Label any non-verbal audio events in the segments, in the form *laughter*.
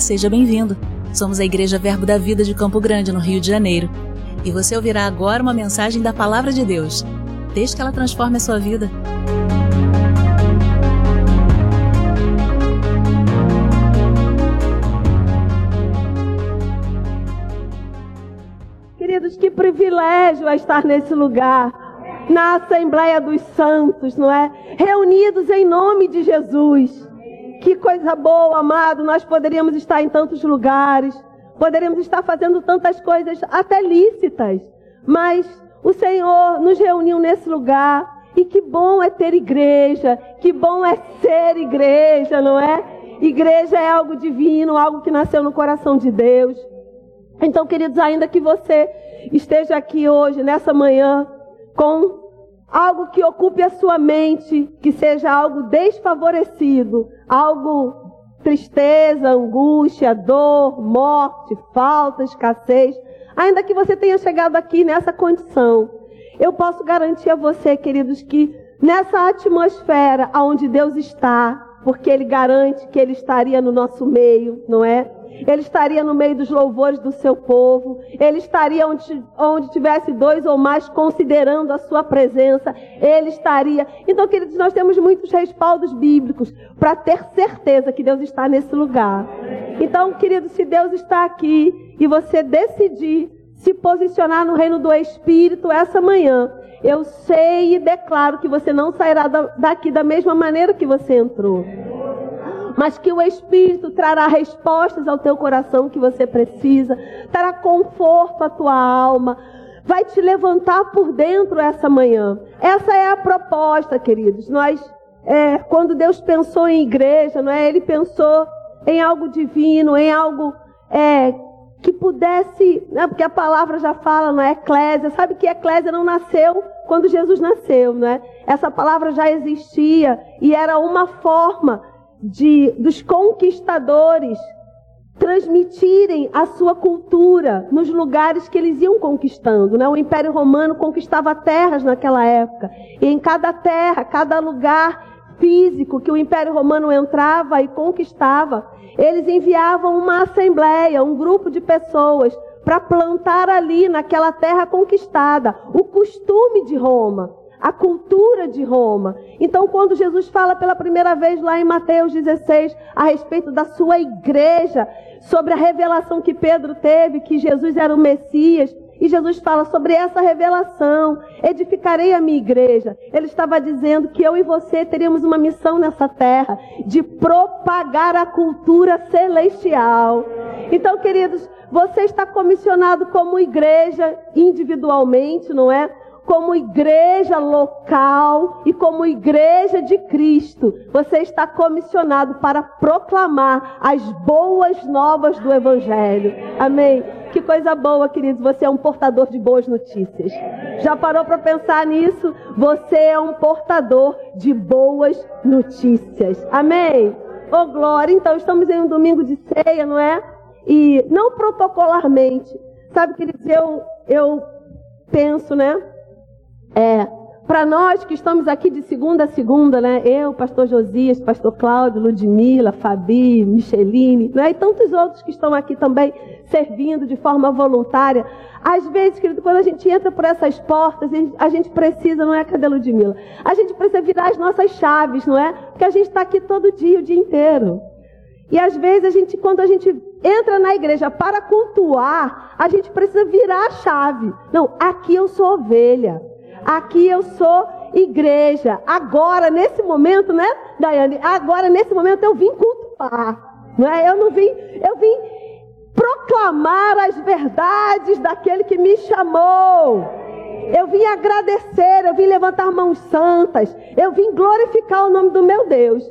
Seja bem-vindo. Somos a Igreja Verbo da Vida de Campo Grande, no Rio de Janeiro. E você ouvirá agora uma mensagem da Palavra de Deus. Desde que ela transforme a sua vida. Queridos, que privilégio é estar nesse lugar, na Assembleia dos Santos, não é? Reunidos em nome de Jesus. Que coisa boa, amado. Nós poderíamos estar em tantos lugares, poderíamos estar fazendo tantas coisas até lícitas, mas o Senhor nos reuniu nesse lugar. E que bom é ter igreja, que bom é ser igreja, não é? Igreja é algo divino, algo que nasceu no coração de Deus. Então, queridos, ainda que você esteja aqui hoje, nessa manhã, com algo que ocupe a sua mente, que seja algo desfavorecido, algo tristeza, angústia, dor, morte, falta, escassez, ainda que você tenha chegado aqui nessa condição, eu posso garantir a você, queridos, que nessa atmosfera onde Deus está, porque Ele garante que Ele estaria no nosso meio, não é? Ele estaria no meio dos louvores do seu povo, ele estaria onde, onde tivesse dois ou mais considerando a sua presença, ele estaria. Então, queridos, nós temos muitos respaldos bíblicos para ter certeza que Deus está nesse lugar. Então, queridos, se Deus está aqui e você decidir se posicionar no reino do Espírito essa manhã, eu sei e declaro que você não sairá daqui da mesma maneira que você entrou mas que o Espírito trará respostas ao teu coração que você precisa, trará conforto à tua alma, vai te levantar por dentro essa manhã. Essa é a proposta, queridos. Nós, é, quando Deus pensou em igreja, não é? Ele pensou em algo divino, em algo é, que pudesse, né? porque a palavra já fala, não é? Eclésia. Sabe que eclésia não nasceu quando Jesus nasceu, não é? Essa palavra já existia e era uma forma de, dos conquistadores transmitirem a sua cultura nos lugares que eles iam conquistando. Né? O Império Romano conquistava terras naquela época. E em cada terra, cada lugar físico que o Império Romano entrava e conquistava, eles enviavam uma assembleia, um grupo de pessoas para plantar ali naquela terra conquistada o costume de Roma a cultura de Roma. Então, quando Jesus fala pela primeira vez lá em Mateus 16 a respeito da sua igreja, sobre a revelação que Pedro teve, que Jesus era o Messias, e Jesus fala sobre essa revelação: edificarei a minha igreja. Ele estava dizendo que eu e você teríamos uma missão nessa terra de propagar a cultura celestial. Então, queridos, você está comissionado como igreja individualmente, não é? Como igreja local e como igreja de Cristo, você está comissionado para proclamar as boas novas do Evangelho. Amém? Que coisa boa, queridos. Você é um portador de boas notícias. Já parou para pensar nisso? Você é um portador de boas notícias. Amém? Oh, glória. Então, estamos em um domingo de ceia, não é? E não protocolarmente. Sabe, queridos, eu, eu penso, né? É, para nós que estamos aqui de segunda a segunda, né? Eu, pastor Josias, pastor Cláudio, Ludmila, Fabi, Micheline, né? e tantos outros que estão aqui também servindo de forma voluntária. Às vezes, querido, quando a gente entra por essas portas, a gente precisa, não é? Cadê Ludmila? A gente precisa virar as nossas chaves, não é? Porque a gente está aqui todo dia, o dia inteiro. E às vezes a gente, quando a gente entra na igreja para cultuar, a gente precisa virar a chave. Não, aqui eu sou ovelha. Aqui eu sou igreja. Agora, nesse momento, né, Daiane? Agora, nesse momento, eu vim cultuar. Não é? Eu não vim, eu vim proclamar as verdades daquele que me chamou. Eu vim agradecer, eu vim levantar mãos santas, eu vim glorificar o nome do meu Deus.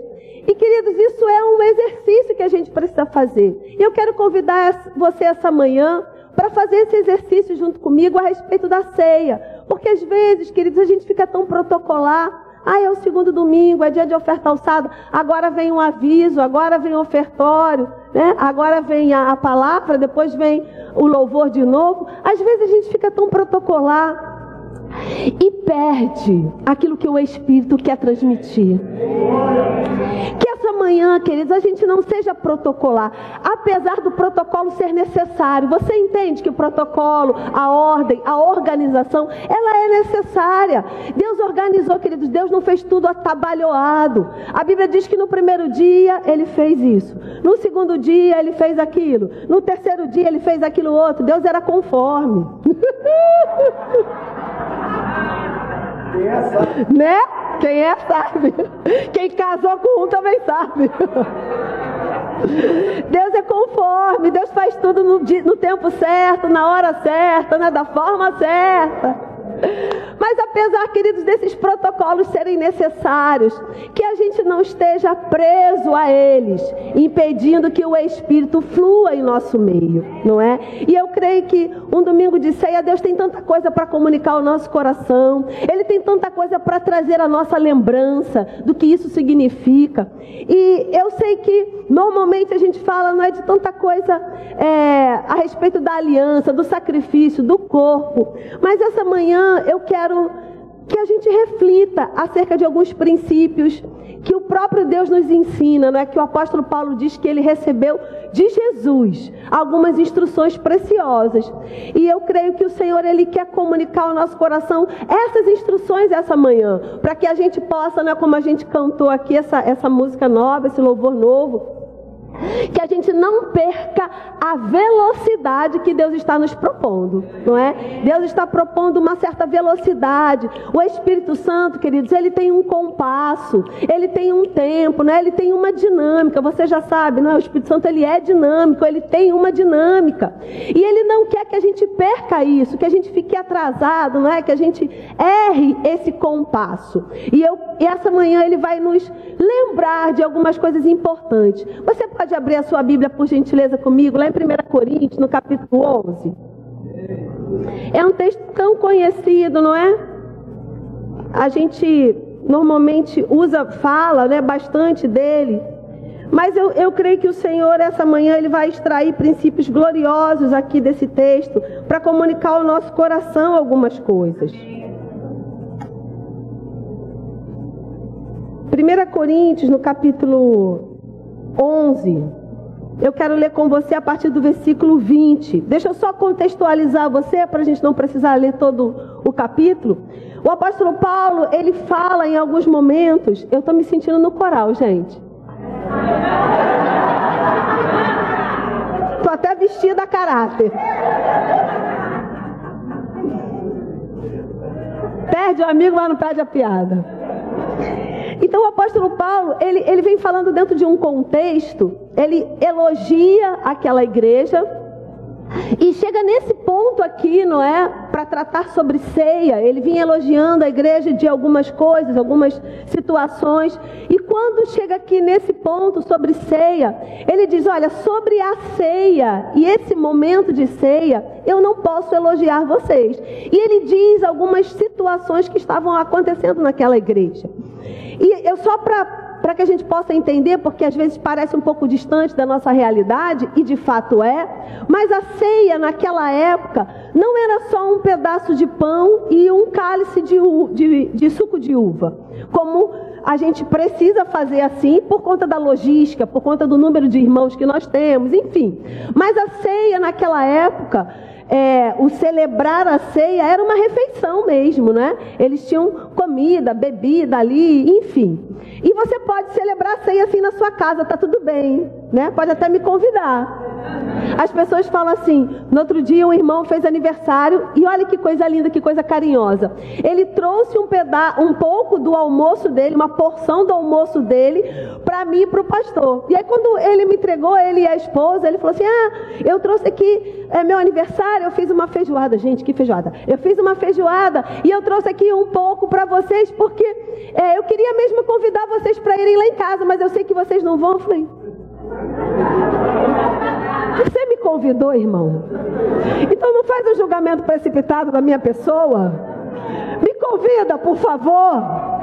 E queridos, isso é um exercício que a gente precisa fazer. E eu quero convidar você essa manhã para fazer esse exercício junto comigo a respeito da ceia. Porque às vezes, queridos, a gente fica tão protocolar. Ah, é o segundo domingo, é dia de oferta alçada. Agora vem um aviso, agora vem o ofertório, né? agora vem a, a palavra, depois vem o louvor de novo. Às vezes a gente fica tão protocolar e perde aquilo que o Espírito quer transmitir. Que essa manhã, queridos, a gente não seja protocolar, apesar do protocolo ser necessário. Você entende que o protocolo, a ordem, a organização, ela é necessária. Deus organizou, queridos, Deus não fez tudo atabalhoado. A Bíblia diz que no primeiro dia ele fez isso, no segundo dia ele fez aquilo, no terceiro dia ele fez aquilo outro. Deus era conforme. *laughs* né? Quem é sabe. Quem casou com um também sabe. Deus é conforme, Deus faz tudo no, no tempo certo, na hora certa, né? da forma certa. Mas apesar, queridos, desses protocolos serem necessários, que a gente não esteja preso a eles, impedindo que o Espírito flua em nosso meio, não é? E eu creio que um domingo de ceia, Deus tem tanta coisa para comunicar ao nosso coração, Ele tem tanta coisa para trazer a nossa lembrança do que isso significa. E eu sei que normalmente a gente fala, não é de tanta coisa é, a respeito da aliança, do sacrifício, do corpo, mas essa manhã eu quero que a gente reflita acerca de alguns princípios que o próprio Deus nos ensina, né? que o apóstolo Paulo diz que ele recebeu de Jesus algumas instruções preciosas. E eu creio que o Senhor ele quer comunicar ao nosso coração essas instruções essa manhã, para que a gente possa, né, como a gente cantou aqui essa, essa música nova, esse louvor novo, que a gente não perca a velocidade que Deus está nos propondo, não é? Deus está propondo uma certa velocidade. O Espírito Santo, queridos, ele tem um compasso, ele tem um tempo, né? Ele tem uma dinâmica. Você já sabe, não é? O Espírito Santo ele é dinâmico, ele tem uma dinâmica. E ele não quer que a gente perca isso, que a gente fique atrasado, não é? Que a gente erre esse compasso. E eu essa manhã ele vai nos lembrar de algumas coisas importantes. Você pode abrir a sua Bíblia, por gentileza, comigo, lá em 1 Coríntios, no capítulo 11. É um texto tão conhecido, não é? A gente normalmente usa, fala né, bastante dele. Mas eu, eu creio que o Senhor, essa manhã, Ele vai extrair princípios gloriosos aqui desse texto para comunicar ao nosso coração algumas coisas. 1 Coríntios, no capítulo 11, eu quero ler com você a partir do versículo 20. Deixa eu só contextualizar você, para a gente não precisar ler todo o capítulo. O apóstolo Paulo, ele fala em alguns momentos, eu estou me sentindo no coral, gente. Estou até vestida a caráter. Perde o amigo, mas não perde a piada. Então o apóstolo Paulo, ele, ele vem falando dentro de um contexto, ele elogia aquela igreja, e chega nesse ponto aqui, não é? Para tratar sobre ceia. Ele vinha elogiando a igreja de algumas coisas, algumas situações. E quando chega aqui nesse ponto sobre ceia, ele diz: Olha, sobre a ceia e esse momento de ceia, eu não posso elogiar vocês. E ele diz algumas situações que estavam acontecendo naquela igreja. E eu só para que a gente possa entender, porque às vezes parece um pouco distante da nossa realidade, e de fato é, mas a ceia naquela época não era só um pedaço de pão e um cálice de, de, de suco de uva, como a gente precisa fazer assim por conta da logística, por conta do número de irmãos que nós temos, enfim. Mas a ceia naquela época é, o celebrar a ceia era uma refeição mesmo, né? Eles tinham comida, bebida ali, enfim. E você pode celebrar a ceia assim na sua casa, tá tudo bem, né? Pode até me convidar. As pessoas falam assim: no outro dia um irmão fez aniversário e olha que coisa linda, que coisa carinhosa. Ele trouxe um pedaço, um pouco do almoço dele, uma porção do almoço dele, para mim e para o pastor. E aí quando ele me entregou, ele e a esposa, ele falou assim: ah, eu trouxe aqui é meu aniversário, eu fiz uma feijoada, gente, que feijoada? Eu fiz uma feijoada e eu trouxe aqui um pouco para vocês porque é, eu queria mesmo convidar vocês para irem lá em casa, mas eu sei que vocês não vão. Eu falei. Você me convidou, irmão? Então não faz um julgamento precipitado da minha pessoa. Me convida, por favor,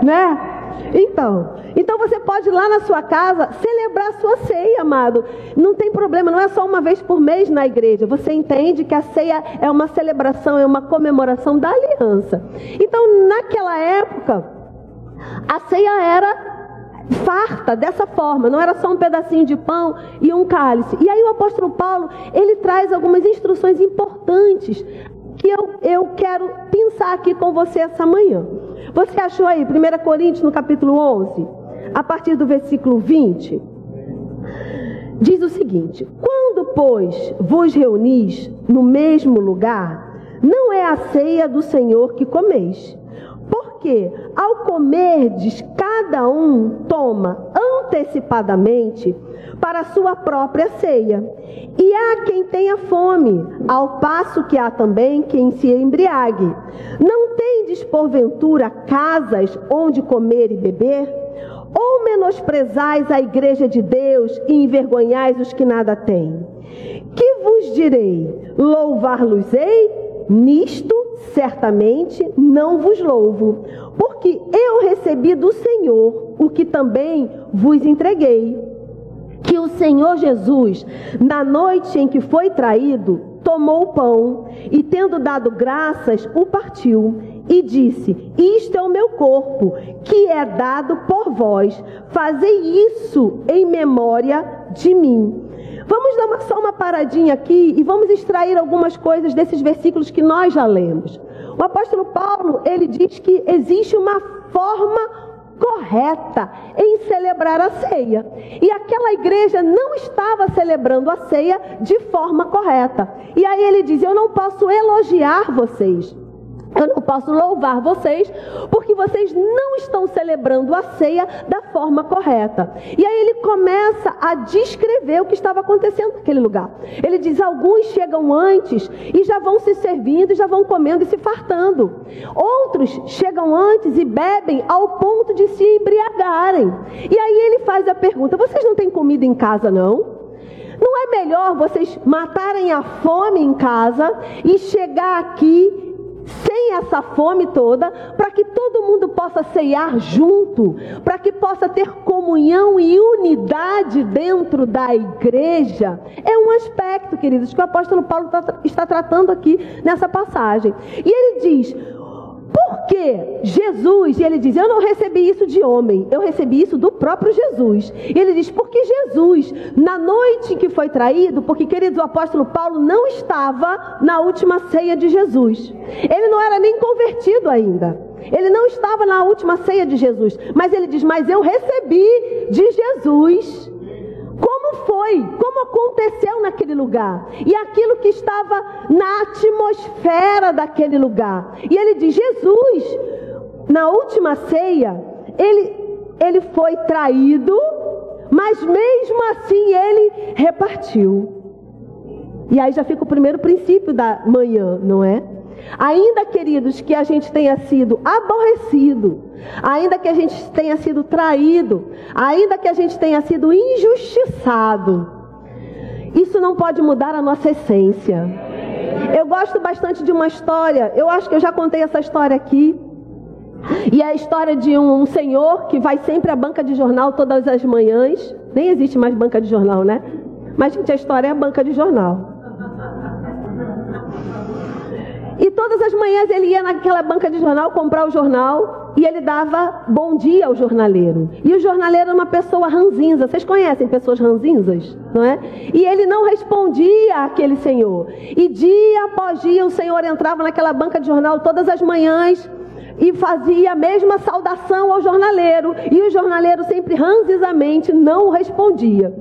né? Então, então você pode ir lá na sua casa celebrar a sua ceia, amado. Não tem problema, não é só uma vez por mês na igreja. Você entende que a ceia é uma celebração, é uma comemoração da aliança. Então, naquela época, a ceia era farta dessa forma, não era só um pedacinho de pão e um cálice. E aí o apóstolo Paulo, ele traz algumas instruções importantes que eu, eu quero pensar aqui com você essa manhã. Você achou aí, 1 Coríntios, no capítulo 11, a partir do versículo 20? Diz o seguinte: Quando, pois, vos reunis no mesmo lugar, não é a ceia do Senhor que comeis. Porque, ao comerdes, cada um toma antecipadamente para a sua própria ceia. E há quem tenha fome, ao passo que há também quem se embriague. Não tendes, porventura, casas onde comer e beber? Ou menosprezais a igreja de Deus e envergonhais os que nada têm? Que vos direi? Louvar-los-ei? Nisto certamente não vos louvo, porque eu recebi do Senhor o que também vos entreguei. Que o Senhor Jesus, na noite em que foi traído, tomou o pão e, tendo dado graças, o partiu e disse: Isto é o meu corpo, que é dado por vós. Fazei isso em memória de mim. Vamos dar uma, só uma paradinha aqui e vamos extrair algumas coisas desses versículos que nós já lemos. O apóstolo Paulo, ele diz que existe uma forma correta em celebrar a ceia. E aquela igreja não estava celebrando a ceia de forma correta. E aí ele diz: Eu não posso elogiar vocês. Eu não posso louvar vocês porque vocês não estão celebrando a ceia da forma correta. E aí ele começa a descrever o que estava acontecendo naquele lugar. Ele diz: alguns chegam antes e já vão se servindo, já vão comendo e se fartando. Outros chegam antes e bebem ao ponto de se embriagarem. E aí ele faz a pergunta: vocês não têm comida em casa, não? Não é melhor vocês matarem a fome em casa e chegar aqui sem essa fome toda, para que todo mundo possa ceiar junto, para que possa ter comunhão e unidade dentro da igreja. É um aspecto, queridos, que o apóstolo Paulo tá, está tratando aqui nessa passagem. E ele diz: porque Jesus, ele diz: Eu não recebi isso de homem, eu recebi isso do próprio Jesus. E ele diz: Porque Jesus, na noite em que foi traído, porque, queridos, o apóstolo Paulo não estava na última ceia de Jesus, ele não era nem convertido ainda. Ele não estava na última ceia de Jesus, mas ele diz: Mas eu recebi de Jesus como foi, como aconteceu naquele lugar, e aquilo que estava na atmosfera daquele lugar. E ele diz: Jesus, na última ceia, ele, ele foi traído, mas mesmo assim ele repartiu. E aí já fica o primeiro princípio da manhã, não é? Ainda, queridos, que a gente tenha sido aborrecido, ainda que a gente tenha sido traído, ainda que a gente tenha sido injustiçado, isso não pode mudar a nossa essência. Eu gosto bastante de uma história, eu acho que eu já contei essa história aqui. E é a história de um, um senhor que vai sempre à banca de jornal todas as manhãs. Nem existe mais banca de jornal, né? Mas, gente, a história é a banca de jornal. E todas as manhãs ele ia naquela banca de jornal comprar o jornal e ele dava bom dia ao jornaleiro. E o jornaleiro era uma pessoa ranzinza. Vocês conhecem pessoas ranzinzas, não é? E ele não respondia àquele senhor. E dia após dia o senhor entrava naquela banca de jornal todas as manhãs e fazia a mesma saudação ao jornaleiro, e o jornaleiro sempre ranzizamente não respondia.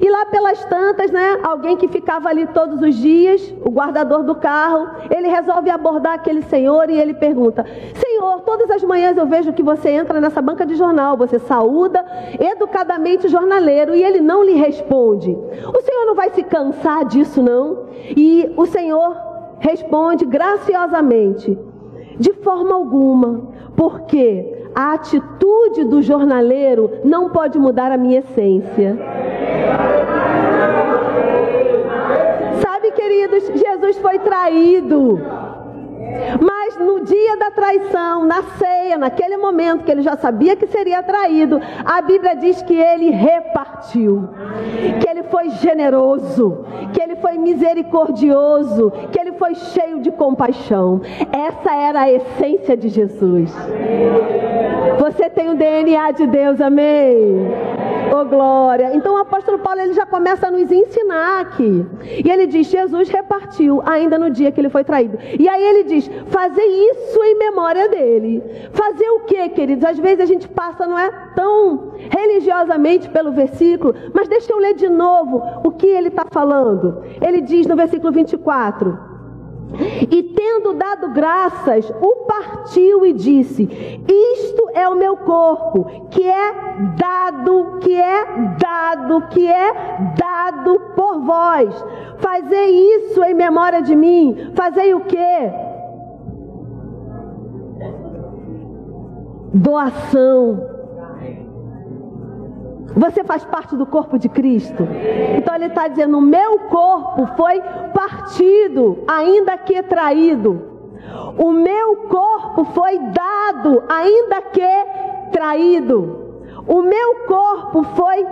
E lá pelas tantas, né, alguém que ficava ali todos os dias, o guardador do carro, ele resolve abordar aquele senhor e ele pergunta: Senhor, todas as manhãs eu vejo que você entra nessa banca de jornal, você saúda educadamente o jornaleiro e ele não lhe responde. O senhor não vai se cansar disso, não? E o senhor responde graciosamente: de forma alguma, porque a atitude do jornaleiro não pode mudar a minha essência. Sabe, queridos, Jesus foi traído. Mas no dia da traição, na ceia, naquele momento que ele já sabia que seria traído, a Bíblia diz que ele repartiu, que ele foi generoso, que ele foi misericordioso, que ele foi cheio de compaixão. Essa era a essência de Jesus. Você tem o DNA de Deus, amém? Oh glória. Então o apóstolo Paulo ele já começa a nos ensinar aqui. E ele diz: Jesus repartiu ainda no dia que ele foi traído. E aí ele diz: fazer isso em memória dele. Fazer o que, queridos? Às vezes a gente passa, não é tão religiosamente pelo versículo, mas deixa eu ler de novo o que ele está falando. Ele diz no versículo 24. E tendo dado graças, o partiu e disse: Isto é o meu corpo, que é dado, que é dado, que é dado por vós. Fazei isso em memória de mim. Fazei o quê? Doação você faz parte do corpo de Cristo. Então ele está dizendo: o meu corpo foi partido, ainda que traído. O meu corpo foi dado, ainda que traído. O meu corpo foi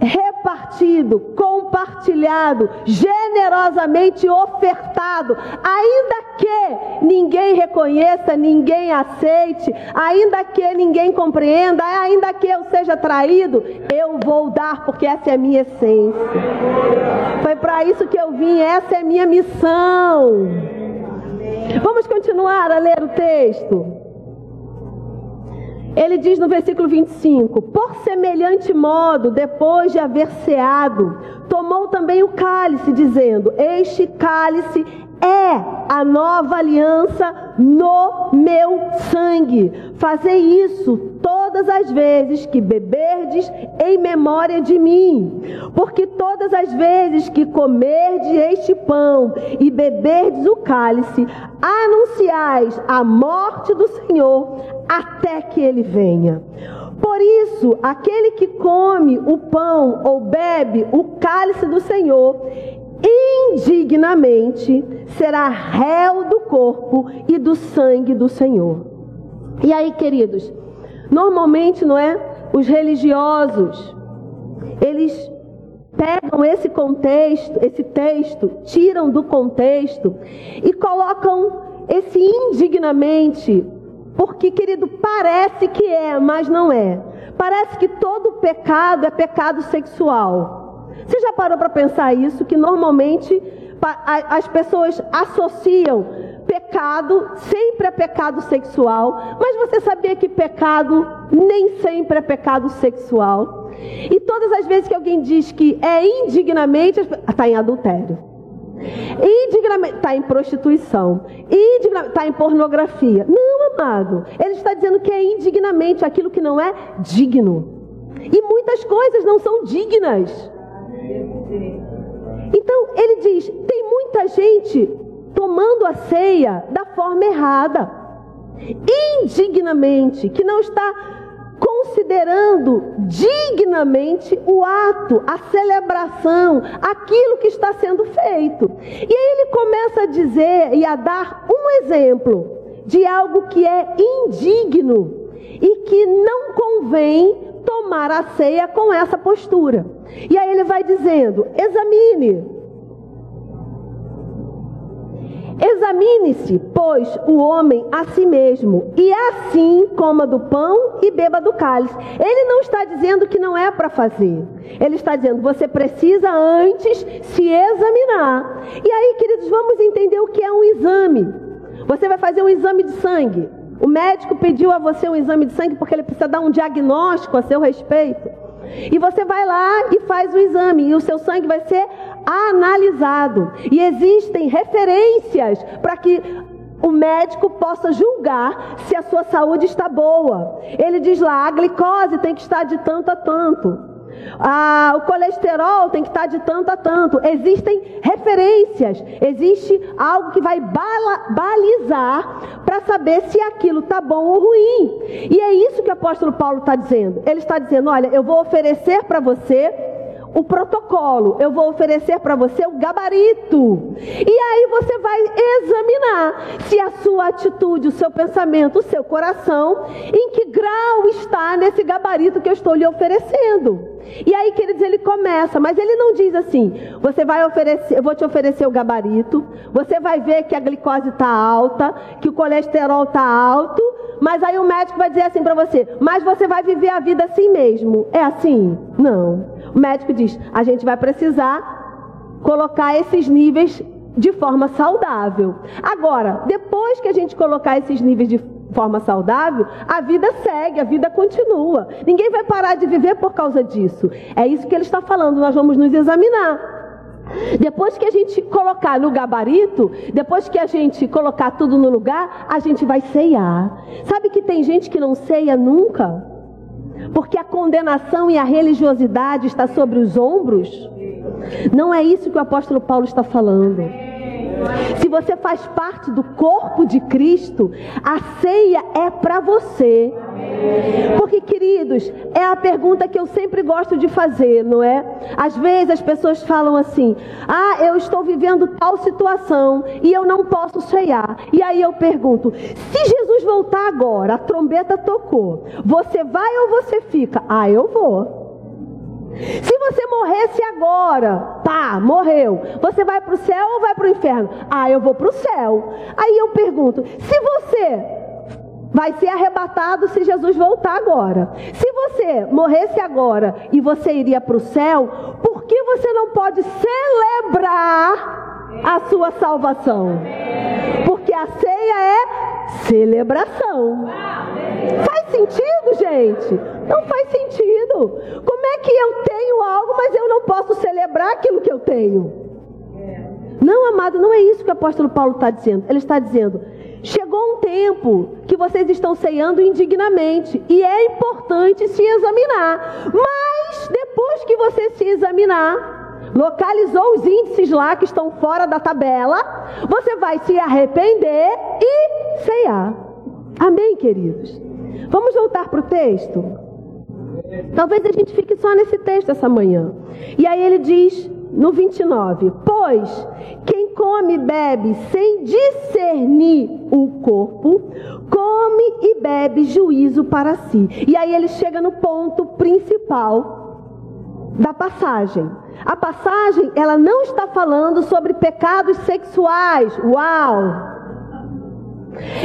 repartido, compartilhado, generosamente ofertado, ainda que ninguém reconheça, ninguém aceite, ainda que ninguém compreenda, ainda que eu seja traído, eu vou dar, porque essa é a minha essência. Foi para isso que eu vim, essa é a minha missão. Vamos continuar a ler o texto. Ele diz no versículo 25: Por semelhante modo, depois de haver ceado, tomou também o cálice, dizendo: Este cálice é a nova aliança no meu sangue. Fazei isso todas as vezes que beberdes em memória de mim. Porque todas as vezes que comerdes este pão e beberdes o cálice, anunciais a morte do Senhor até que ele venha. Por isso, aquele que come o pão ou bebe o cálice do Senhor, indignamente será réu do corpo e do sangue do Senhor. E aí, queridos, normalmente, não é? Os religiosos, eles pegam esse contexto, esse texto, tiram do contexto e colocam esse indignamente, porque, querido, parece que é, mas não é. Parece que todo pecado é pecado sexual. Você já parou para pensar isso? Que normalmente as pessoas associam pecado sempre é pecado sexual, mas você sabia que pecado nem sempre é pecado sexual? E todas as vezes que alguém diz que é indignamente, está em adultério. Indignamente, está em prostituição. Está em pornografia. Não, amado. Ele está dizendo que é indignamente aquilo que não é digno. E muitas coisas não são dignas. Então ele diz: tem muita gente tomando a ceia da forma errada, indignamente, que não está considerando dignamente o ato, a celebração, aquilo que está sendo feito. E aí ele começa a dizer e a dar um exemplo de algo que é indigno e que não convém tomar a ceia com essa postura. E aí ele vai dizendo: examine. Examine-se, pois, o homem a si mesmo, e assim coma do pão e beba do cálice. Ele não está dizendo que não é para fazer. Ele está dizendo, você precisa antes se examinar. E aí, queridos, vamos entender o que é um exame. Você vai fazer um exame de sangue. O médico pediu a você um exame de sangue porque ele precisa dar um diagnóstico a seu respeito. E você vai lá e faz o exame, e o seu sangue vai ser analisado. E existem referências para que o médico possa julgar se a sua saúde está boa. Ele diz lá: a glicose tem que estar de tanto a tanto. Ah, o colesterol tem que estar de tanto a tanto. Existem referências, existe algo que vai balizar para saber se aquilo está bom ou ruim. E é isso que o apóstolo Paulo está dizendo. Ele está dizendo: olha, eu vou oferecer para você o protocolo, eu vou oferecer para você o gabarito. E aí você vai examinar se a sua atitude, o seu pensamento, o seu coração, em que grau está nesse gabarito que eu estou lhe oferecendo. E aí, queridos, ele começa, mas ele não diz assim: você vai oferecer, eu vou te oferecer o gabarito, você vai ver que a glicose está alta, que o colesterol está alto, mas aí o médico vai dizer assim para você: mas você vai viver a vida assim mesmo. É assim? Não. O médico diz: a gente vai precisar colocar esses níveis de forma saudável. Agora, depois que a gente colocar esses níveis de forma saudável, a vida segue, a vida continua. Ninguém vai parar de viver por causa disso. É isso que ele está falando, nós vamos nos examinar. Depois que a gente colocar no gabarito, depois que a gente colocar tudo no lugar, a gente vai ceiar. Sabe que tem gente que não ceia nunca? Porque a condenação e a religiosidade está sobre os ombros? Não é isso que o apóstolo Paulo está falando. Se você faz parte do corpo de Cristo, a ceia é para você. Porque, queridos, é a pergunta que eu sempre gosto de fazer, não é? Às vezes as pessoas falam assim: ah, eu estou vivendo tal situação e eu não posso ceiar. E aí eu pergunto: se Jesus voltar agora, a trombeta tocou, você vai ou você fica? Ah, eu vou. Se você morresse agora, pá, morreu, você vai para o céu ou vai para o inferno? Ah, eu vou para o céu. Aí eu pergunto: se você vai ser arrebatado se Jesus voltar agora, se você morresse agora e você iria para o céu, por que você não pode celebrar a sua salvação? Porque a ceia é celebração. Faz sentido, gente? Não faz sentido. Como é que eu tenho algo, mas eu não posso celebrar aquilo que eu tenho? Não, amado, não é isso que o apóstolo Paulo está dizendo. Ele está dizendo: chegou um tempo que vocês estão ceando indignamente e é importante se examinar. Mas depois que você se examinar, localizou os índices lá que estão fora da tabela, você vai se arrepender e ceiar. Amém, queridos? Vamos voltar para o texto? Talvez a gente fique só nesse texto essa manhã. E aí ele diz no 29: Pois quem come e bebe sem discernir o corpo, come e bebe juízo para si. E aí ele chega no ponto principal da passagem. A passagem, ela não está falando sobre pecados sexuais. Uau!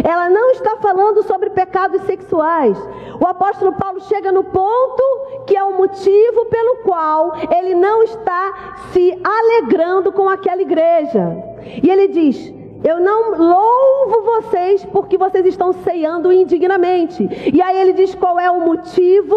Ela não está falando sobre pecados sexuais. O apóstolo Paulo chega no ponto que é o motivo pelo qual ele não está se alegrando com aquela igreja. E ele diz: Eu não louvo vocês porque vocês estão ceando indignamente. E aí ele diz qual é o motivo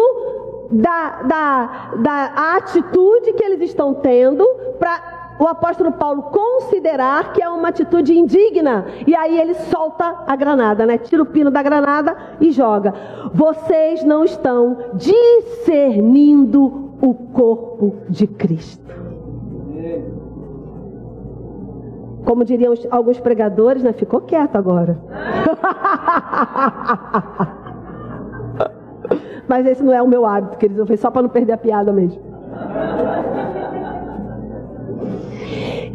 da, da, da atitude que eles estão tendo para o apóstolo Paulo considerar que é uma atitude indigna. E aí ele solta a granada, né? Tira o pino da granada e joga. Vocês não estão discernindo o corpo de Cristo. Como diriam alguns pregadores, né? Ficou quieto agora. *laughs* Mas esse não é o meu hábito, queridos. Foi só para não perder a piada mesmo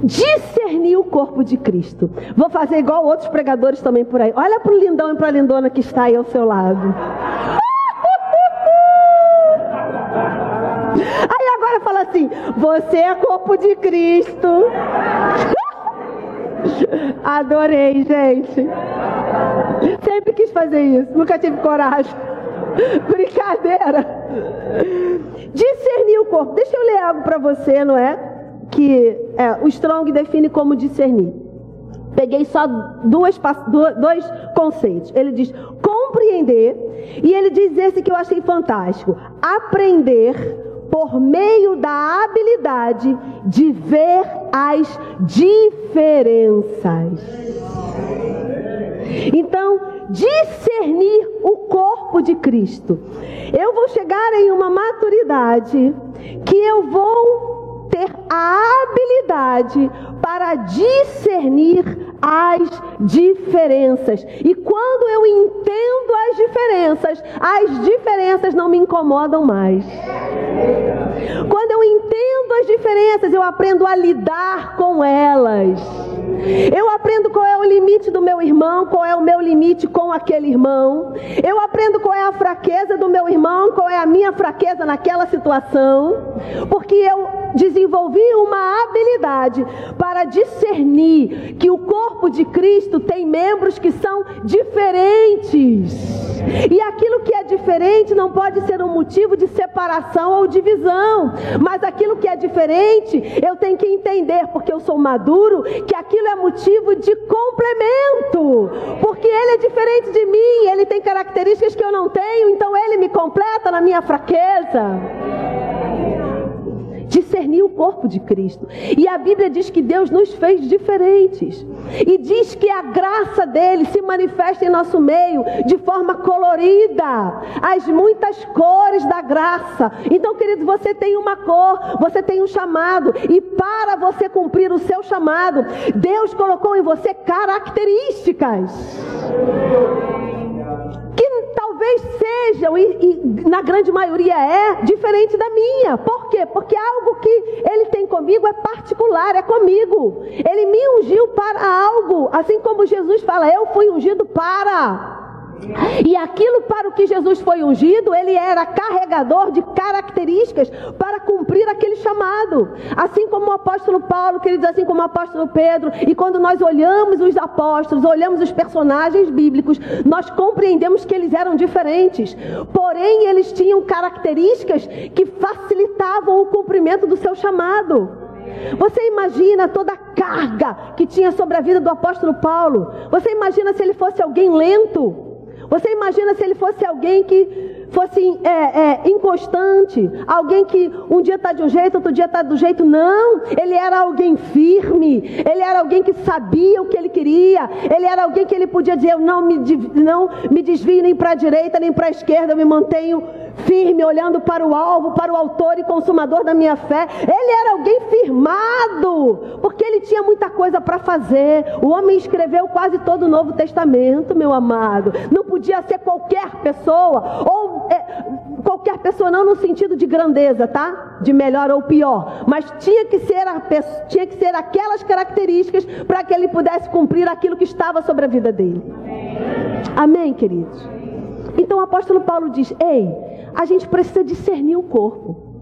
discernir o corpo de Cristo. Vou fazer igual outros pregadores também por aí. Olha para o lindão e para a lindona que está aí ao seu lado. *laughs* Aí agora fala assim: Você é corpo de Cristo. *laughs* Adorei, gente. Sempre quis fazer isso, nunca tive coragem. *laughs* Brincadeira. Discernir o corpo. Deixa eu ler algo para você, não é? que é, o Strong define como discernir. Peguei só duas, dois conceitos. Ele diz compreender, e ele diz esse que eu achei fantástico: aprender por meio da habilidade de ver as diferenças. Então, discernir o corpo de Cristo. Eu vou chegar em uma maturidade que eu vou ter a habilidade para discernir as diferenças. E quando eu entendo as diferenças, as diferenças não me incomodam mais. Quando eu entendo as diferenças, eu aprendo a lidar com elas. Eu aprendo qual é o limite do meu irmão, qual é o meu limite com aquele irmão. Eu aprendo qual é a fraqueza do meu irmão, qual é a minha fraqueza naquela situação. Porque eu desenvolvi uma habilidade para discernir que o corpo de Cristo tem membros que são diferentes. E aquilo que é diferente não pode ser um motivo de separação ou divisão, mas aquilo que é diferente, eu tenho que entender, porque eu sou maduro, que aquilo é motivo de complemento, porque ele é diferente de mim, ele tem características que eu não tenho, então ele me completa na minha fraqueza discernir o corpo de Cristo. E a Bíblia diz que Deus nos fez diferentes. E diz que a graça dele se manifesta em nosso meio de forma colorida, as muitas cores da graça. Então, querido, você tem uma cor, você tem um chamado, e para você cumprir o seu chamado, Deus colocou em você características talvez sejam, e, e, na grande maioria é, diferente da minha. Por quê? Porque algo que ele tem comigo é particular, é comigo. Ele me ungiu para algo, assim como Jesus fala, eu fui ungido para. E aquilo para o que Jesus foi ungido, ele era carregador de características para cumprir aquele chamado. Assim como o apóstolo Paulo, que ele diz assim como o apóstolo Pedro, e quando nós olhamos os apóstolos, olhamos os personagens bíblicos, nós compreendemos que eles eram diferentes. Porém, eles tinham características que facilitavam o cumprimento do seu chamado. Você imagina toda a carga que tinha sobre a vida do apóstolo Paulo? Você imagina se ele fosse alguém lento? Você imagina se ele fosse alguém que fosse é, é, inconstante, alguém que um dia está de um jeito, outro dia está do jeito. Não, ele era alguém firme, ele era alguém que sabia o que ele queria, ele era alguém que ele podia dizer: Eu não me, não me desvio nem para a direita nem para a esquerda, eu me mantenho firme, olhando para o alvo, para o autor e consumador da minha fé. Ele era alguém firmado, porque ele tinha muita coisa para fazer. O homem escreveu quase todo o Novo Testamento, meu amado. Não podia ser qualquer pessoa, ou é, qualquer pessoa não no sentido de grandeza, tá? De melhor ou pior, mas tinha que ser, a, tinha que ser aquelas características para que ele pudesse cumprir aquilo que estava sobre a vida dele. Amém, queridos? Então o apóstolo Paulo diz: Ei, a gente precisa discernir o corpo.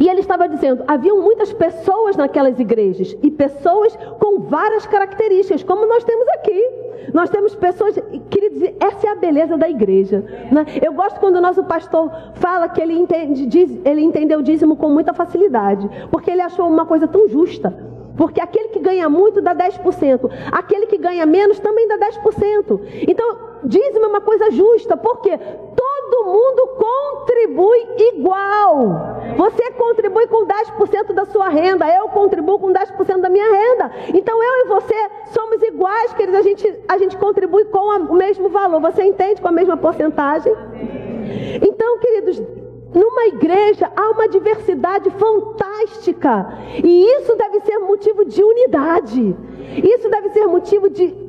E ele estava dizendo: haviam muitas pessoas naquelas igrejas e pessoas com várias características, como nós temos aqui. Nós temos pessoas, queridos, essa é a beleza da igreja. Né? Eu gosto quando o nosso pastor fala que ele, entende, diz, ele entendeu o dízimo com muita facilidade, porque ele achou uma coisa tão justa. Porque aquele que ganha muito dá 10%, aquele que ganha menos também dá 10%. Então, dízimo é uma coisa justa, porque todo mundo contribui igual. Você contribui com 10% da sua renda, eu contribuo com 10% da minha renda. Então, eu e você somos iguais, queridos, a gente, a gente contribui com o mesmo valor. Você entende com a mesma porcentagem? Então, queridos, numa igreja há uma diversidade fantástica. E isso deve ser motivo de unidade. Isso deve ser motivo de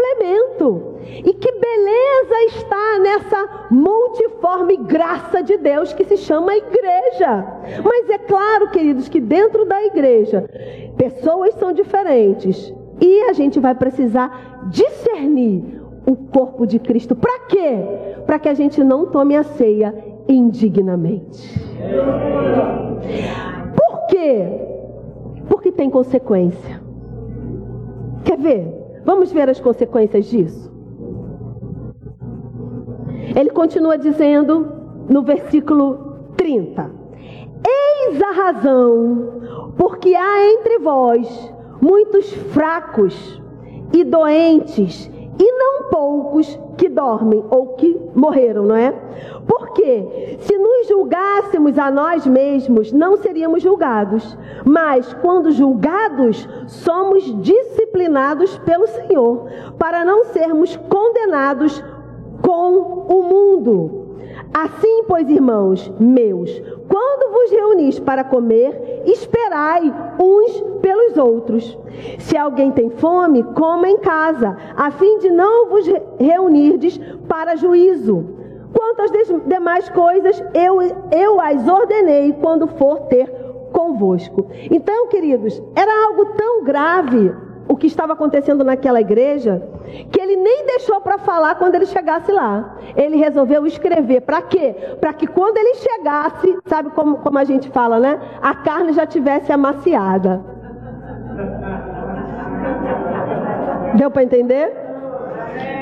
complemento. E que beleza está nessa multiforme graça de Deus que se chama igreja. Mas é claro, queridos, que dentro da igreja pessoas são diferentes. E a gente vai precisar discernir o corpo de Cristo. Para quê? Para que a gente não tome a ceia indignamente. Por quê? Porque tem consequência. Quer ver? Vamos ver as consequências disso. Ele continua dizendo no versículo 30: Eis a razão, porque há entre vós muitos fracos e doentes não poucos que dormem ou que morreram, não é? Porque se nos julgássemos a nós mesmos, não seríamos julgados, mas quando julgados, somos disciplinados pelo Senhor, para não sermos condenados com o mundo. Assim, pois, irmãos meus, quando vos reunis para comer, esperai uns pelos outros. Se alguém tem fome, coma em casa, a fim de não vos reunirdes para juízo. Quanto às demais coisas, eu, eu as ordenei quando for ter convosco. Então, queridos, era algo tão grave que estava acontecendo naquela igreja, que ele nem deixou para falar quando ele chegasse lá. Ele resolveu escrever. Para quê? Para que quando ele chegasse, sabe como, como a gente fala, né? A carne já tivesse amaciada. Deu para entender?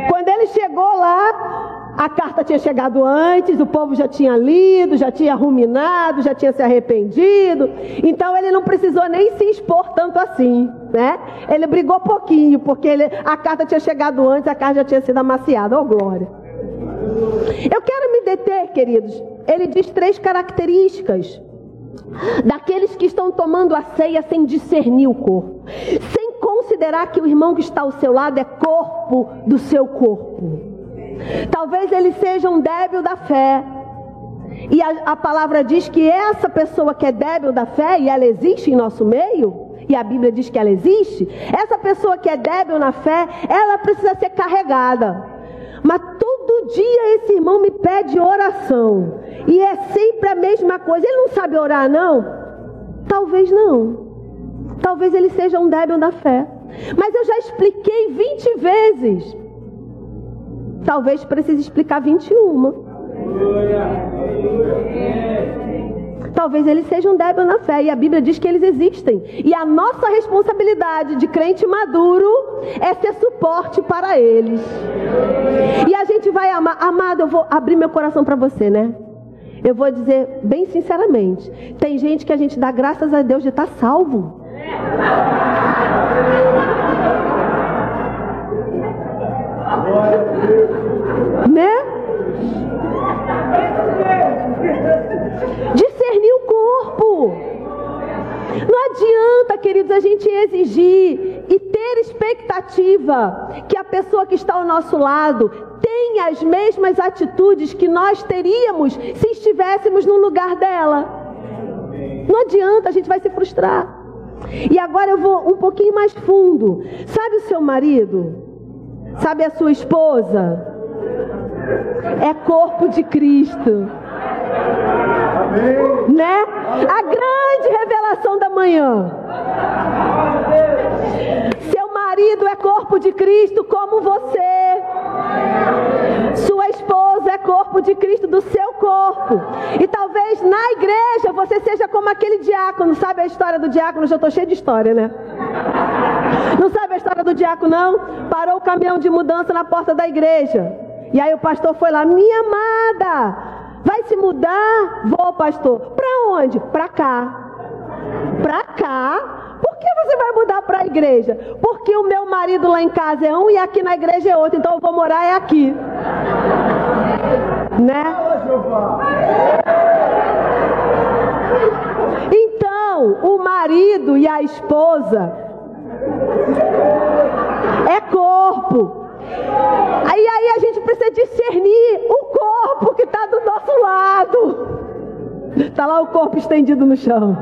Quando ele chegou lá, a carta tinha chegado antes, o povo já tinha lido, já tinha ruminado, já tinha se arrependido. Então ele não precisou nem se expor tanto assim, né? Ele brigou pouquinho, porque ele, a carta tinha chegado antes, a carta já tinha sido amaciada. Oh, glória. Eu quero me deter, queridos. Ele diz três características daqueles que estão tomando a ceia sem discernir o corpo, sem considerar que o irmão que está ao seu lado é corpo do seu corpo. Talvez ele seja um débil da fé. E a, a, palavra diz que essa pessoa que é débil da fé, e ela existe em nosso meio, e a Bíblia diz que ela existe, essa pessoa que é débil na fé, ela precisa ser carregada. Mas todo dia esse irmão me pede oração. E é sempre a mesma coisa. Ele não sabe orar, não? Talvez não. Talvez ele seja um débil da fé. Mas eu já expliquei 20 vezes Talvez precise explicar 21. Talvez eles sejam débeis na fé e a Bíblia diz que eles existem. E a nossa responsabilidade de crente maduro é ser suporte para eles. E a gente vai amar, amado, eu vou abrir meu coração para você, né? Eu vou dizer bem sinceramente, tem gente que a gente dá graças a Deus de estar salvo. Né? Discernir o corpo. Não adianta, queridos, a gente exigir e ter expectativa que a pessoa que está ao nosso lado tenha as mesmas atitudes que nós teríamos se estivéssemos no lugar dela. Não adianta, a gente vai se frustrar. E agora eu vou um pouquinho mais fundo. Sabe o seu marido? Sabe a sua esposa? É corpo de Cristo. Amém. Né? A grande revelação da manhã. Seu marido é corpo de Cristo como você. Sua esposa é corpo de Cristo do seu corpo. E talvez na igreja você seja como aquele diácono. Sabe a história do diácono? Já estou cheio de história, né? Não sabe a história do diácono, não? Parou o caminhão de mudança na porta da igreja. E aí o pastor foi lá, minha amada, vai se mudar? Vou, pastor. Para onde? Para cá. Para cá? Por que você vai mudar para a igreja? Porque o meu marido lá em casa é um e aqui na igreja é outro, então eu vou morar é aqui. Né? Então, o marido e a esposa é corpo. Aí, aí a gente precisa discernir o corpo que está do nosso lado. Está lá o corpo estendido no chão.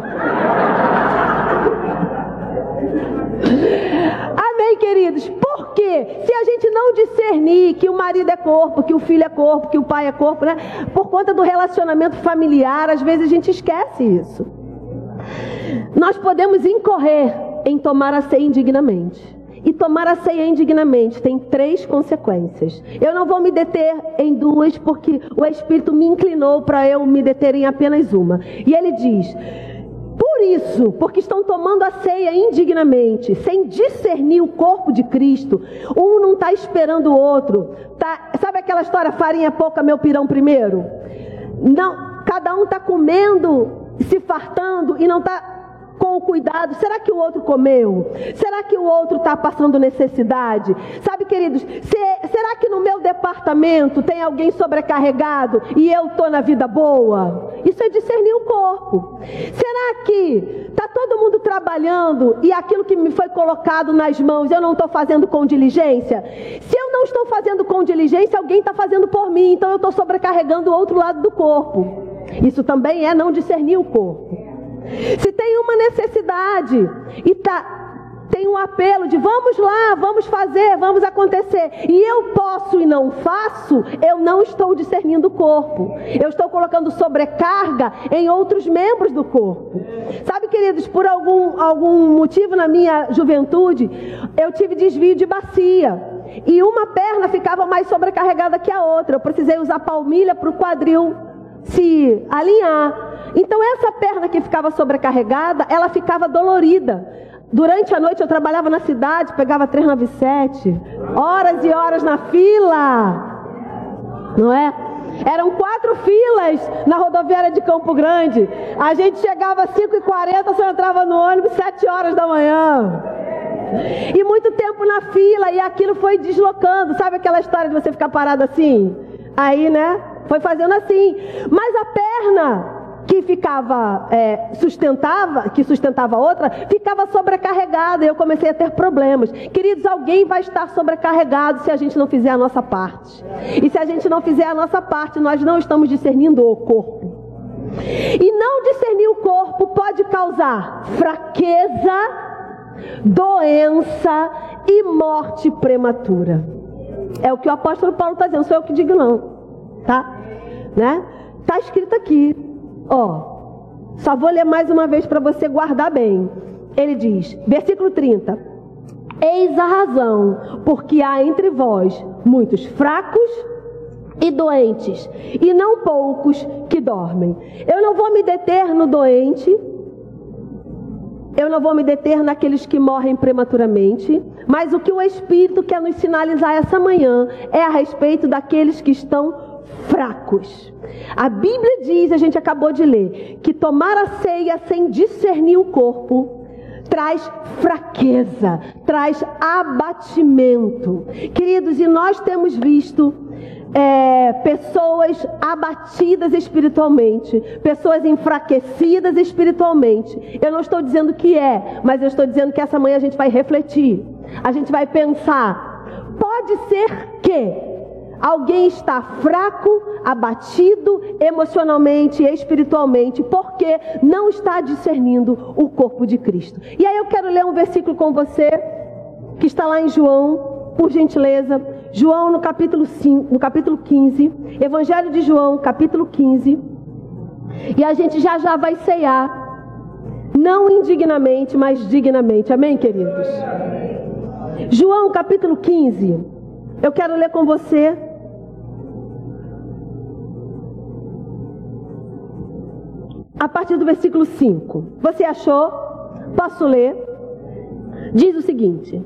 Amém, queridos? Por quê? Se a gente não discernir que o marido é corpo, que o filho é corpo, que o pai é corpo, né? Por conta do relacionamento familiar, às vezes a gente esquece isso. Nós podemos incorrer em tomar a ceia indignamente. E tomar a ceia indignamente tem três consequências. Eu não vou me deter em duas, porque o Espírito me inclinou para eu me deter em apenas uma. E ele diz: por isso, porque estão tomando a ceia indignamente, sem discernir o corpo de Cristo, um não está esperando o outro. Tá, sabe aquela história, farinha pouca, meu pirão primeiro? Não, cada um está comendo, se fartando e não está com o cuidado. Será que o outro comeu? Será que o outro está passando necessidade? Sabe, queridos, se, será que no meu departamento tem alguém sobrecarregado e eu estou na vida boa? Isso é discernir o corpo. Será que está todo mundo trabalhando e aquilo que me foi colocado nas mãos eu não estou fazendo com diligência? Se eu não estou fazendo com diligência, alguém está fazendo por mim, então eu estou sobrecarregando o outro lado do corpo. Isso também é não discernir o corpo. Se tem uma necessidade e está tem um apelo de vamos lá, vamos fazer, vamos acontecer, e eu posso e não faço, eu não estou discernindo o corpo. Eu estou colocando sobrecarga em outros membros do corpo. Sabe, queridos, por algum, algum motivo na minha juventude, eu tive desvio de bacia. E uma perna ficava mais sobrecarregada que a outra. Eu precisei usar palmilha para o quadril se alinhar. Então essa perna que ficava sobrecarregada, ela ficava dolorida. Durante a noite eu trabalhava na cidade, pegava 397, horas e horas na fila, não é? Eram quatro filas na rodoviária de Campo Grande. A gente chegava às 5h40, você entrava no ônibus 7 horas da manhã. E muito tempo na fila, e aquilo foi deslocando. Sabe aquela história de você ficar parado assim? Aí, né? Foi fazendo assim. Mas a perna que ficava é, sustentava, que sustentava outra, ficava sobrecarregada e eu comecei a ter problemas. Queridos, alguém vai estar sobrecarregado se a gente não fizer a nossa parte. E se a gente não fizer a nossa parte, nós não estamos discernindo o corpo. E não discernir o corpo pode causar fraqueza, doença e morte prematura. É o que o apóstolo Paulo está dizendo, sou eu que digo não, tá? Né? Está escrito aqui. Ó, só vou ler mais uma vez para você guardar bem. Ele diz, versículo 30. Eis a razão, porque há entre vós muitos fracos e doentes, e não poucos que dormem. Eu não vou me deter no doente, eu não vou me deter naqueles que morrem prematuramente, mas o que o Espírito quer nos sinalizar essa manhã é a respeito daqueles que estão fracos. A Bíblia diz, a gente acabou de ler, que tomar a ceia sem discernir o corpo traz fraqueza, traz abatimento. Queridos, e nós temos visto é, pessoas abatidas espiritualmente, pessoas enfraquecidas espiritualmente. Eu não estou dizendo que é, mas eu estou dizendo que essa manhã a gente vai refletir, a gente vai pensar. Pode ser que Alguém está fraco, abatido emocionalmente e espiritualmente, porque não está discernindo o corpo de Cristo. E aí eu quero ler um versículo com você, que está lá em João, por gentileza. João no capítulo, 5, no capítulo 15, Evangelho de João, capítulo 15. E a gente já já vai ceiar, não indignamente, mas dignamente. Amém, queridos? João capítulo 15. Eu quero ler com você a partir do versículo 5. Você achou? Posso ler? Diz o seguinte: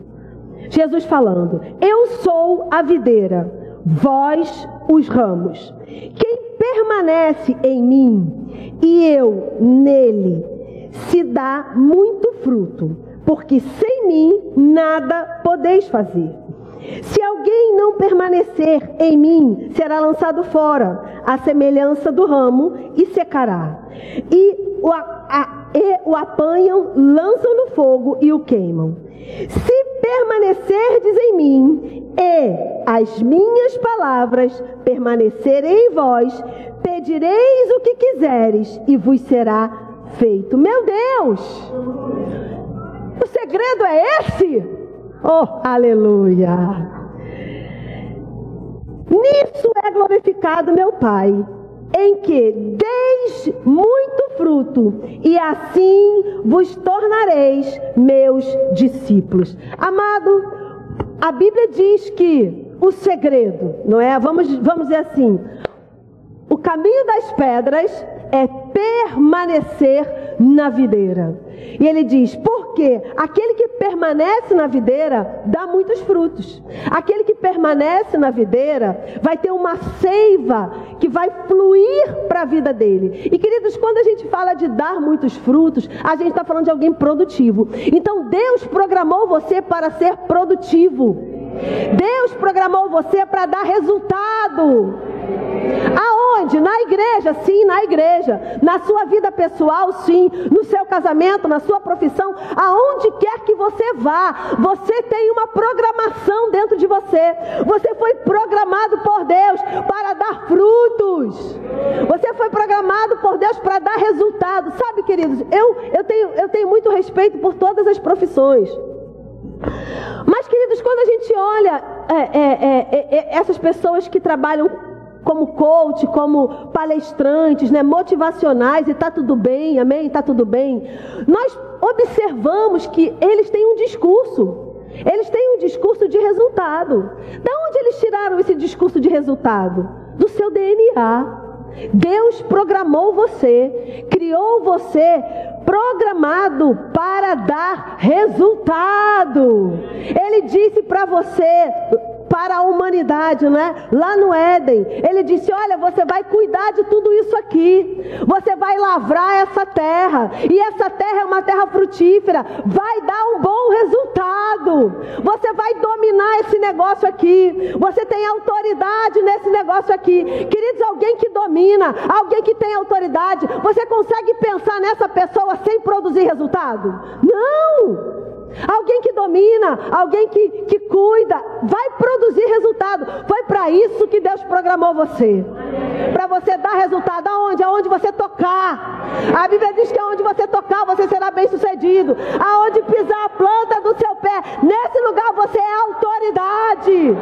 Jesus falando: Eu sou a videira, vós os ramos. Quem permanece em mim e eu nele, se dá muito fruto, porque sem mim nada podeis fazer. Se alguém não permanecer em mim, será lançado fora, à semelhança do ramo, e secará. E o, a, e o apanham, lançam no fogo e o queimam. Se permanecerdes em mim e as minhas palavras permanecerem em vós, pedireis o que quiseres e vos será feito. Meu Deus! O segredo é esse? Oh, aleluia! Nisso é glorificado meu Pai, em que deis muito fruto, e assim vos tornareis meus discípulos. Amado, a Bíblia diz que o segredo, não é? Vamos, vamos dizer assim: o caminho das pedras é permanecer na videira. E ele diz: porque aquele que permanece na videira dá muitos frutos. Aquele que permanece na videira vai ter uma seiva que vai fluir para a vida dele. E queridos, quando a gente fala de dar muitos frutos, a gente está falando de alguém produtivo. Então Deus programou você para ser produtivo. Deus programou você para dar resultado. Aonde? Na igreja, sim, na igreja. Na sua vida pessoal, sim. No seu casamento, na sua profissão, aonde quer que você vá, você tem uma programação dentro de você. Você foi programado por Deus para dar frutos. Você foi programado por Deus para dar resultado. Sabe, queridos, eu, eu, tenho, eu tenho muito respeito por todas as profissões. Quando a gente olha é, é, é, é essas pessoas que trabalham como coach, como palestrantes, né, motivacionais, e tá tudo bem, amém? Tá tudo bem. Nós observamos que eles têm um discurso. Eles têm um discurso de resultado. Da onde eles tiraram esse discurso de resultado? Do seu DNA. Deus programou você, criou você programado para dar resultado. Ele disse para você para a humanidade, né? Lá no Éden, ele disse: Olha, você vai cuidar de tudo isso aqui, você vai lavrar essa terra, e essa terra é uma terra frutífera, vai dar um bom resultado, você vai dominar esse negócio aqui, você tem autoridade nesse negócio aqui, queridos. Alguém que domina, alguém que tem autoridade, você consegue pensar nessa pessoa sem produzir resultado? Não! Alguém que domina, alguém que, que cuida, vai produzir resultado. Foi para isso que Deus programou você. Para você dar resultado aonde? Aonde você tocar. A Bíblia diz que aonde você tocar, você será bem sucedido. Aonde pisar a planta do seu pé, nesse lugar você é autoridade.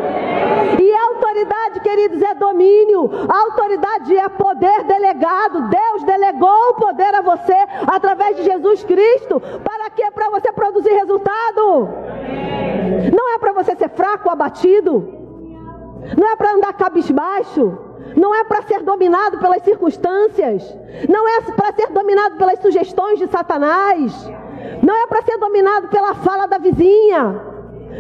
E autoridade, queridos, é domínio. Autoridade é poder delegado. Deus delegou o poder a você através de Jesus Cristo. Para quê? Para você produzir resultado resultado. Não é para você ser fraco, abatido. Não é para andar cabisbaixo. Não é para ser dominado pelas circunstâncias. Não é para ser dominado pelas sugestões de Satanás. Não é para ser dominado pela fala da vizinha.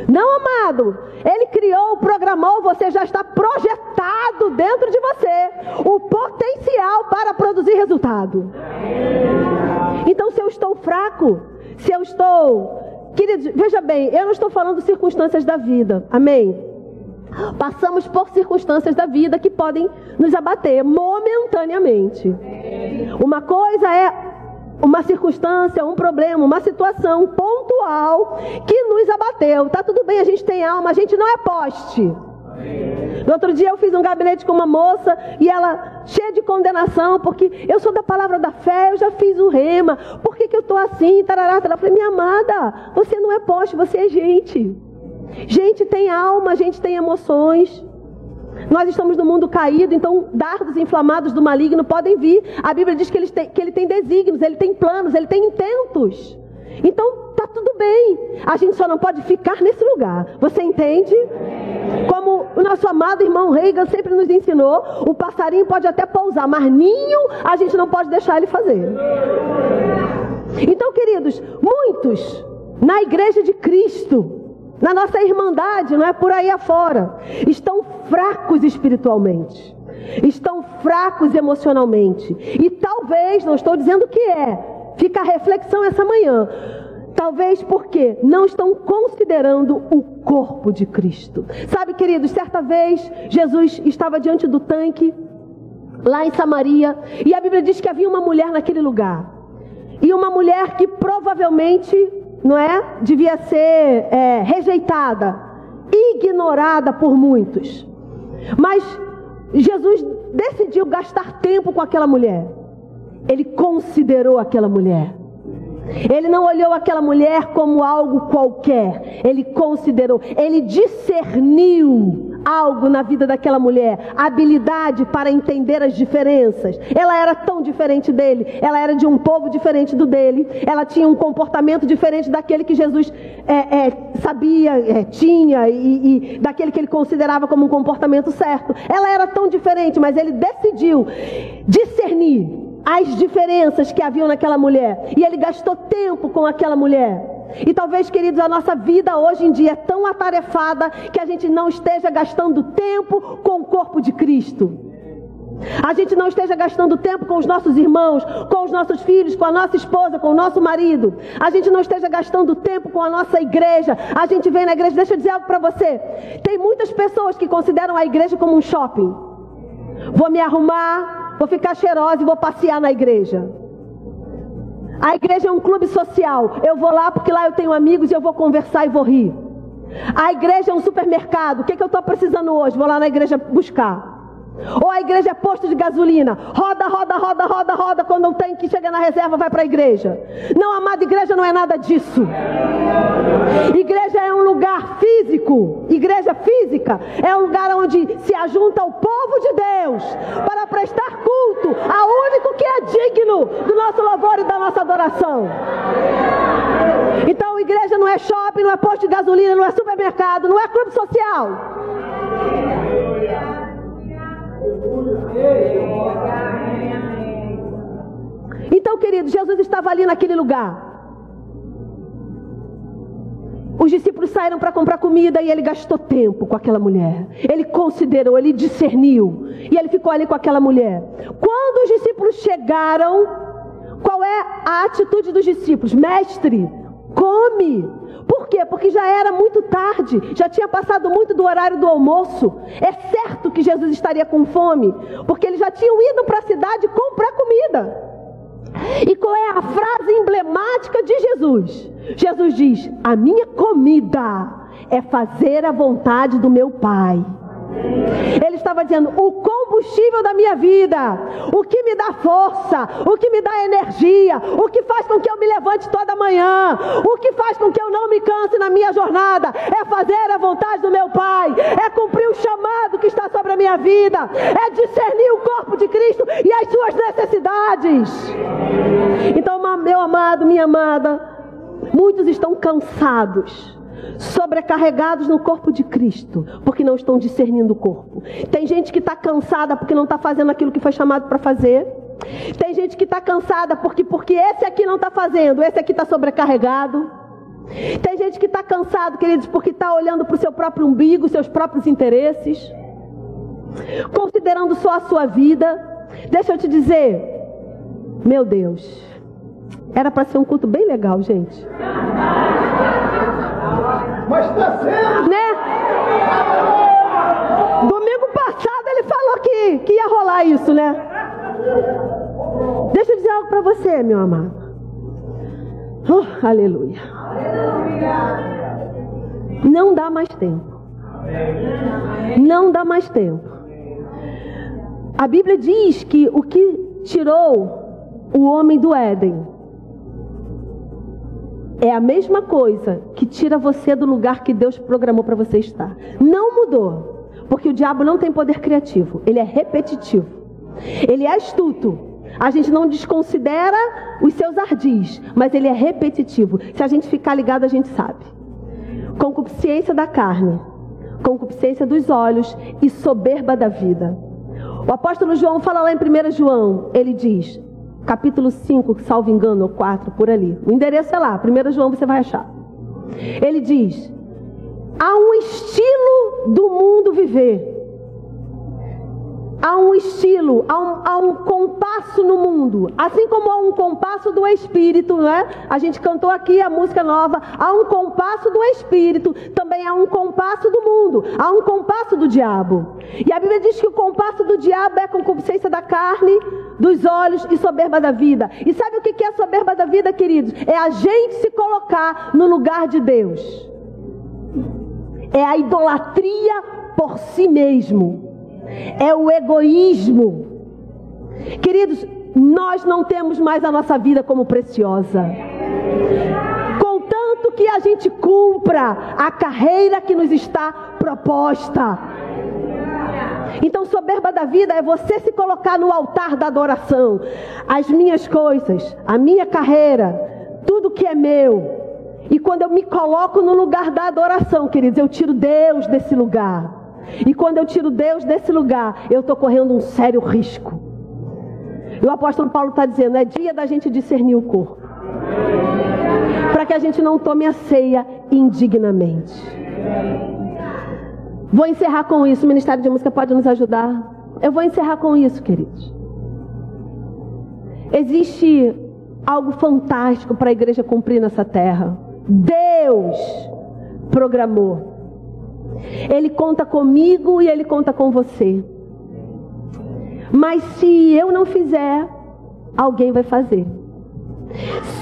Não, amado. Ele criou, programou, você já está projetado dentro de você o potencial para produzir resultado. Então, se eu estou fraco, se eu estou Queridos, veja bem, eu não estou falando circunstâncias da vida, amém? Passamos por circunstâncias da vida que podem nos abater momentaneamente. Uma coisa é uma circunstância, um problema, uma situação pontual que nos abateu. Tá tudo bem, a gente tem alma, a gente não é poste. No outro dia eu fiz um gabinete com uma moça e ela cheia de condenação, porque eu sou da palavra da fé, eu já fiz o rema, por que, que eu estou assim? Tarará, tarará. Eu falei, minha amada, você não é poste, você é gente. Gente tem alma, gente tem emoções. Nós estamos no mundo caído, então dardos inflamados do maligno podem vir. A Bíblia diz que ele tem, que ele tem desígnios, ele tem planos, ele tem intentos. Então tá tudo bem. A gente só não pode ficar nesse lugar. Você entende? Como o nosso amado irmão Reagan sempre nos ensinou, o passarinho pode até pousar, mas ninho a gente não pode deixar ele fazer. Então, queridos, muitos na igreja de Cristo, na nossa irmandade, não é por aí afora, estão fracos espiritualmente, estão fracos emocionalmente, e talvez, não estou dizendo que é, Fica a reflexão essa manhã. Talvez porque não estão considerando o corpo de Cristo. Sabe, queridos, certa vez Jesus estava diante do tanque, lá em Samaria, e a Bíblia diz que havia uma mulher naquele lugar. E uma mulher que provavelmente, não é? Devia ser é, rejeitada, ignorada por muitos. Mas Jesus decidiu gastar tempo com aquela mulher. Ele considerou aquela mulher. Ele não olhou aquela mulher como algo qualquer. Ele considerou, ele discerniu algo na vida daquela mulher, habilidade para entender as diferenças. Ela era tão diferente dele, ela era de um povo diferente do dele, ela tinha um comportamento diferente daquele que Jesus é, é, sabia, é, tinha e, e daquele que ele considerava como um comportamento certo. Ela era tão diferente, mas ele decidiu discernir as diferenças que haviam naquela mulher. E ele gastou tempo com aquela mulher. E talvez, queridos, a nossa vida hoje em dia é tão atarefada que a gente não esteja gastando tempo com o corpo de Cristo. A gente não esteja gastando tempo com os nossos irmãos, com os nossos filhos, com a nossa esposa, com o nosso marido. A gente não esteja gastando tempo com a nossa igreja. A gente vem na igreja, deixa eu dizer algo para você. Tem muitas pessoas que consideram a igreja como um shopping. Vou me arrumar, vou ficar cheirosa e vou passear na igreja. A igreja é um clube social. Eu vou lá porque lá eu tenho amigos e eu vou conversar e vou rir. A igreja é um supermercado. O que, é que eu estou precisando hoje? Vou lá na igreja buscar. Ou a igreja é posto de gasolina. Roda, roda, roda, roda, roda. Quando não tem que chegar na reserva, vai para a igreja. Não, amada, igreja não é nada disso. Igreja é um lugar físico, igreja física, é um lugar onde se ajunta o povo de Deus para prestar culto ao único que é digno do nosso louvor e da nossa adoração. Então, igreja não é shopping, não é posto de gasolina, não é supermercado, não é clube social. Então, querido, Jesus estava ali naquele lugar. Os discípulos saíram para comprar comida e ele gastou tempo com aquela mulher. Ele considerou, ele discerniu. E ele ficou ali com aquela mulher. Quando os discípulos chegaram, qual é a atitude dos discípulos? Mestre, come. Por quê? Porque já era muito tarde, já tinha passado muito do horário do almoço. É certo que Jesus estaria com fome, porque eles já tinham ido para a cidade comprar comida. E qual é a frase emblemática de Jesus? Jesus diz: A minha comida é fazer a vontade do meu Pai. Ele estava dizendo: o combustível da minha vida, o que me dá força, o que me dá energia, o que faz com que eu me levante toda manhã, o que faz com que eu não me canse na minha jornada, é fazer a vontade do meu Pai, é cumprir o chamado que está sobre a minha vida, é discernir o corpo de Cristo e as suas necessidades. Então, meu amado, minha amada, muitos estão cansados sobrecarregados no corpo de Cristo, porque não estão discernindo o corpo. Tem gente que está cansada porque não está fazendo aquilo que foi chamado para fazer. Tem gente que está cansada porque, porque esse aqui não está fazendo, esse aqui está sobrecarregado. Tem gente que está cansado, queridos, porque está olhando para o seu próprio umbigo, seus próprios interesses, considerando só a sua vida. Deixa eu te dizer, meu Deus, era para ser um culto bem legal, gente. Mas está sendo. Né? Domingo passado ele falou que, que ia rolar isso, né? Deixa eu dizer algo para você, meu amado. Oh, aleluia. Não dá mais tempo. Não dá mais tempo. A Bíblia diz que o que tirou o homem do Éden é a mesma coisa que tira você do lugar que Deus programou para você estar. Não mudou, porque o diabo não tem poder criativo, ele é repetitivo. Ele é astuto. A gente não desconsidera os seus ardis, mas ele é repetitivo. Se a gente ficar ligado, a gente sabe. Concupiscência da carne, concupiscência dos olhos e soberba da vida. O apóstolo João fala lá em 1 João, ele diz: capítulo 5, salvo engano, ou 4, por ali. O endereço é lá, 1 João você vai achar. Ele diz: há um estilo do mundo viver. Há um estilo, há um, há um, compasso no mundo. Assim como há um compasso do Espírito, não é? A gente cantou aqui a música nova. Há um compasso do Espírito, também há um compasso do mundo. Há um compasso do diabo. E a Bíblia diz que o compasso do diabo é concupiscência da carne, dos olhos e soberba da vida. E sabe o que é soberba da vida, queridos? É a gente se colocar no lugar de Deus. É a idolatria por si mesmo é o egoísmo. Queridos, nós não temos mais a nossa vida como preciosa. Contanto que a gente cumpra a carreira que nos está proposta. Então, soberba da vida é você se colocar no altar da adoração. As minhas coisas, a minha carreira, tudo que é meu. E quando eu me coloco no lugar da adoração, queridos, eu tiro Deus desse lugar. E quando eu tiro Deus desse lugar, eu estou correndo um sério risco. E o apóstolo Paulo está dizendo: é dia da gente discernir o corpo. Para que a gente não tome a ceia indignamente. Vou encerrar com isso. O Ministério de Música pode nos ajudar. Eu vou encerrar com isso, queridos. Existe algo fantástico para a igreja cumprir nessa terra. Deus programou ele conta comigo e ele conta com você. Mas se eu não fizer, alguém vai fazer.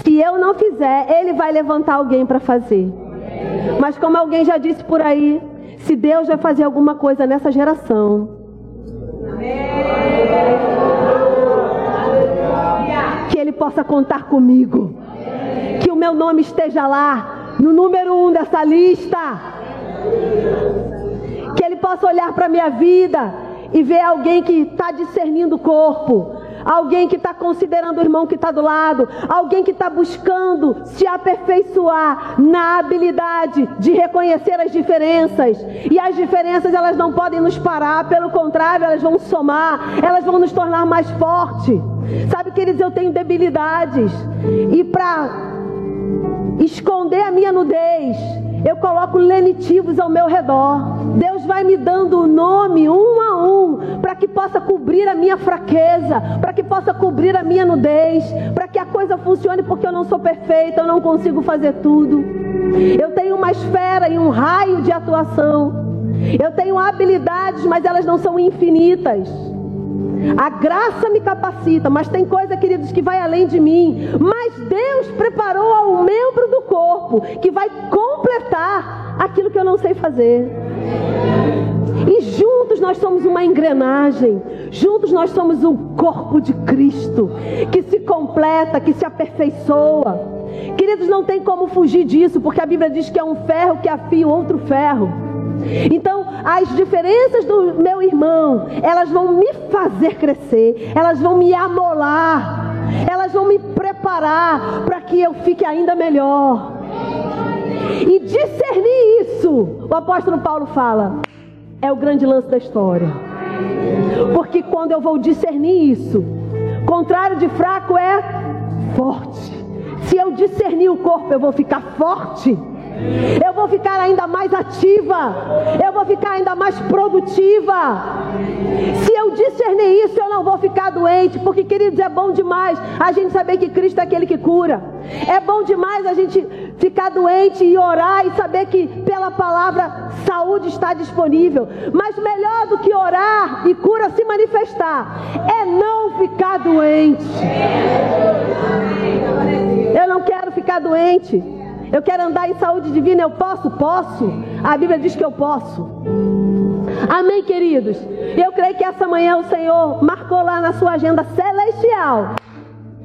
Se eu não fizer, ele vai levantar alguém para fazer. Mas como alguém já disse por aí, se Deus vai fazer alguma coisa nessa geração, que Ele possa contar comigo, que o meu nome esteja lá no número um dessa lista Que Ele possa olhar para a minha vida e ver alguém que está discernindo o corpo, alguém que está considerando o irmão que está do lado, alguém que está buscando se aperfeiçoar na habilidade de reconhecer as diferenças. E as diferenças elas não podem nos parar, pelo contrário, elas vão somar, elas vão nos tornar mais fortes. Sabe, queridos, eu tenho debilidades. E para esconder a minha nudez, eu coloco lenitivos ao meu redor. Deus vai me dando o nome um a um, para que possa cobrir a minha fraqueza, para que possa cobrir a minha nudez, para que a coisa funcione, porque eu não sou perfeita, eu não consigo fazer tudo. Eu tenho uma esfera e um raio de atuação. Eu tenho habilidades, mas elas não são infinitas. A graça me capacita, mas tem coisa, queridos, que vai além de mim. Mas Deus preparou um membro do corpo que vai aquilo que eu não sei fazer. E juntos nós somos uma engrenagem, juntos nós somos um corpo de Cristo que se completa, que se aperfeiçoa. Queridos, não tem como fugir disso, porque a Bíblia diz que é um ferro que afia o outro ferro. Então, as diferenças do meu irmão, elas vão me fazer crescer, elas vão me amolar, elas vão me preparar para que eu fique ainda melhor. E discernir isso, o apóstolo Paulo fala, é o grande lance da história. Porque quando eu vou discernir isso, contrário de fraco é forte. Se eu discernir o corpo, eu vou ficar forte. Eu vou ficar ainda mais ativa. Eu vou ficar ainda mais produtiva. Se eu discernir isso, eu não vou ficar doente. Porque, queridos, é bom demais a gente saber que Cristo é aquele que cura. É bom demais a gente ficar doente e orar e saber que pela palavra saúde está disponível. Mas melhor do que orar e cura se manifestar é não ficar doente. Eu não quero ficar doente. Eu quero andar em saúde divina, eu posso? Posso. A Bíblia diz que eu posso. Amém, queridos? Eu creio que essa manhã o Senhor marcou lá na sua agenda celestial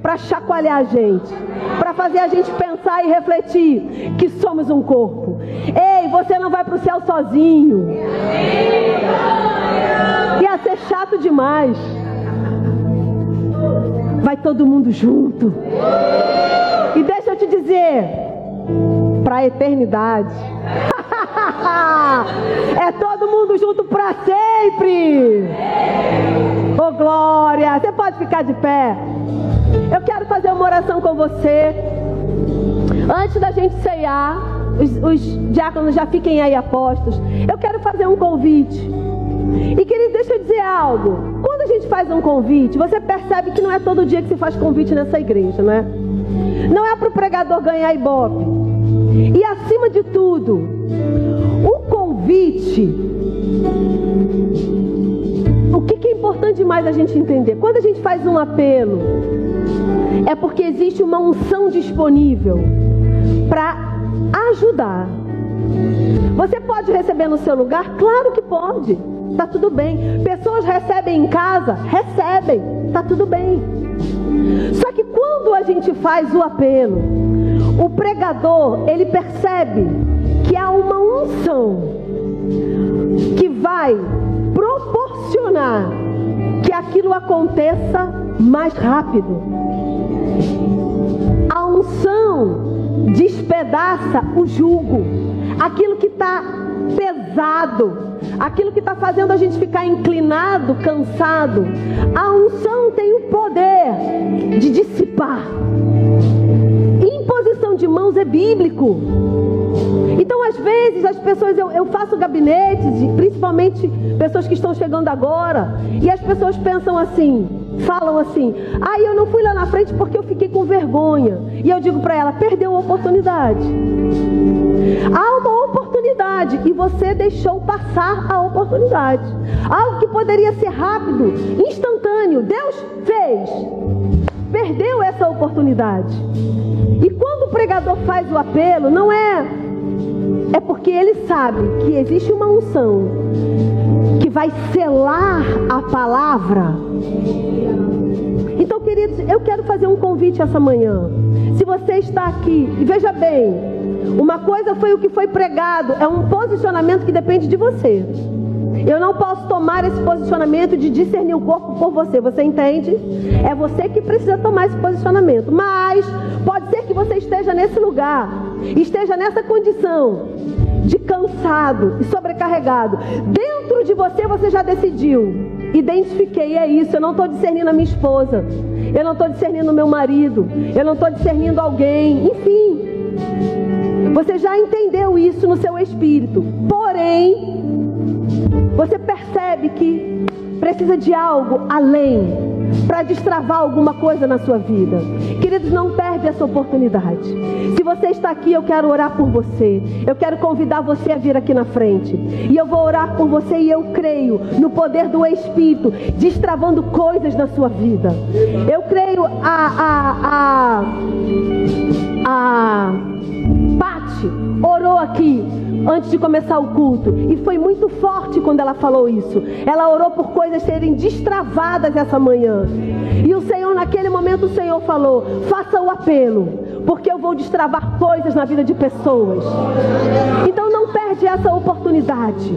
para chacoalhar a gente, para fazer a gente pensar e refletir que somos um corpo. Ei, você não vai para o céu sozinho. Ia ser chato demais. Vai todo mundo junto. E deixa eu te dizer, para a eternidade. *laughs* é todo mundo junto para sempre. Oh glória! Você pode ficar de pé. Eu quero fazer uma oração com você. Antes da gente ceiar, os, os diáconos já fiquem aí apostos. Eu quero fazer um convite. E querido, deixa eu dizer algo. Quando a gente faz um convite, você percebe que não é todo dia que se faz convite nessa igreja, não é? Não é para o pregador ganhar ibope. E acima de tudo, o convite. Importante demais a gente entender? Quando a gente faz um apelo, é porque existe uma unção disponível para ajudar. Você pode receber no seu lugar? Claro que pode. Tá tudo bem. Pessoas recebem em casa? Recebem. Tá tudo bem. Só que quando a gente faz o apelo, o pregador, ele percebe que há uma unção que vai proporcionar aquilo aconteça mais rápido. A unção despedaça o jugo, aquilo que está pesado, aquilo que está fazendo a gente ficar inclinado, cansado. A unção tem o poder de dissipar. Imposição de mãos é bíblico. Então, às vezes, as pessoas, eu, eu faço gabinetes, principalmente pessoas que estão chegando agora, e as pessoas pensam assim, falam assim: ah, eu não fui lá na frente porque eu fiquei com vergonha. E eu digo para ela: perdeu a oportunidade. Há uma oportunidade e você deixou passar a oportunidade. Algo que poderia ser rápido, instantâneo. Deus fez. Perdeu essa oportunidade. E quando o pregador faz o apelo, não é é porque ele sabe que existe uma unção que vai selar a palavra. Então, queridos, eu quero fazer um convite essa manhã. Se você está aqui, e veja bem, uma coisa foi o que foi pregado, é um posicionamento que depende de você. Eu não posso tomar esse posicionamento de discernir o corpo por você, você entende? É você que precisa tomar esse posicionamento. Mas pode ser que você esteja nesse lugar, esteja nessa condição de cansado e sobrecarregado. Dentro de você você já decidiu. Identifiquei, é isso. Eu não estou discernindo a minha esposa. Eu não estou discernindo meu marido. Eu não estou discernindo alguém. Enfim. Você já entendeu isso no seu espírito. Porém, você percebe que precisa de algo além para destravar alguma coisa na sua vida. Queridos, não perde essa oportunidade. Se você está aqui, eu quero orar por você. Eu quero convidar você a vir aqui na frente. E eu vou orar por você e eu creio no poder do Espírito, destravando coisas na sua vida. Eu creio a a a a Pati orou aqui antes de começar o culto. E foi muito forte quando ela falou isso. Ela orou por coisas serem destravadas essa manhã. E o Senhor, naquele momento, o Senhor falou: faça o apelo, porque eu vou destravar coisas na vida de pessoas. Então não perde essa oportunidade.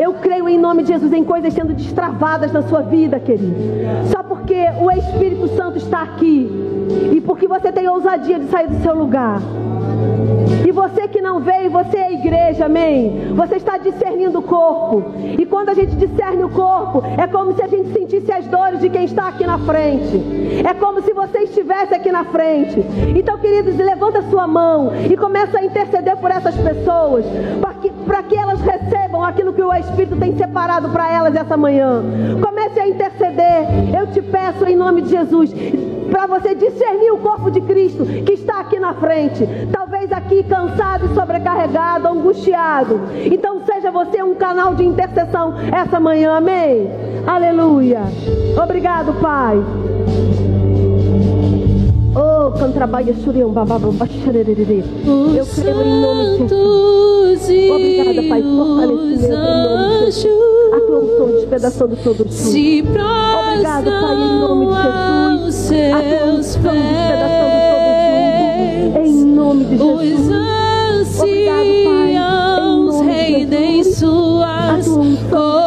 Eu creio em nome de Jesus em coisas sendo destravadas na sua vida, querido. Só porque o Espírito Santo está aqui e porque você tem ousadia de sair do seu lugar. E você que não veio, você é igreja, amém? Você está discernindo o corpo. E quando a gente discerne o corpo, é como se a gente sentisse as dores de quem está aqui na frente. É como se você estivesse aqui na frente. Então, queridos, levanta a sua mão e começa a interceder por essas pessoas, para que, que elas recebam aquilo que o Espírito tem separado para elas essa manhã. Comece a interceder. Eu te peço em nome de Jesus para você discernir o corpo de Cristo que está aqui na frente. Talvez aqui cansado e sobrecarregado, angustiado. Então seja você um canal de intercessão essa manhã, amém? Aleluia. Obrigado, Pai. Oh, cantrabaia shuriam bababa baxererere. Eu creio em nome de Jesus. Obrigada, Pai, fortalecimento em nome de Jesus. A tua unção despedaçando todo o sul. Obrigado, Pai, em nome de Jesus. A tua unção despedaçando todo o sul. Em nome de Jesus. Obrigado, Pai, em nome de Jesus. A tua unção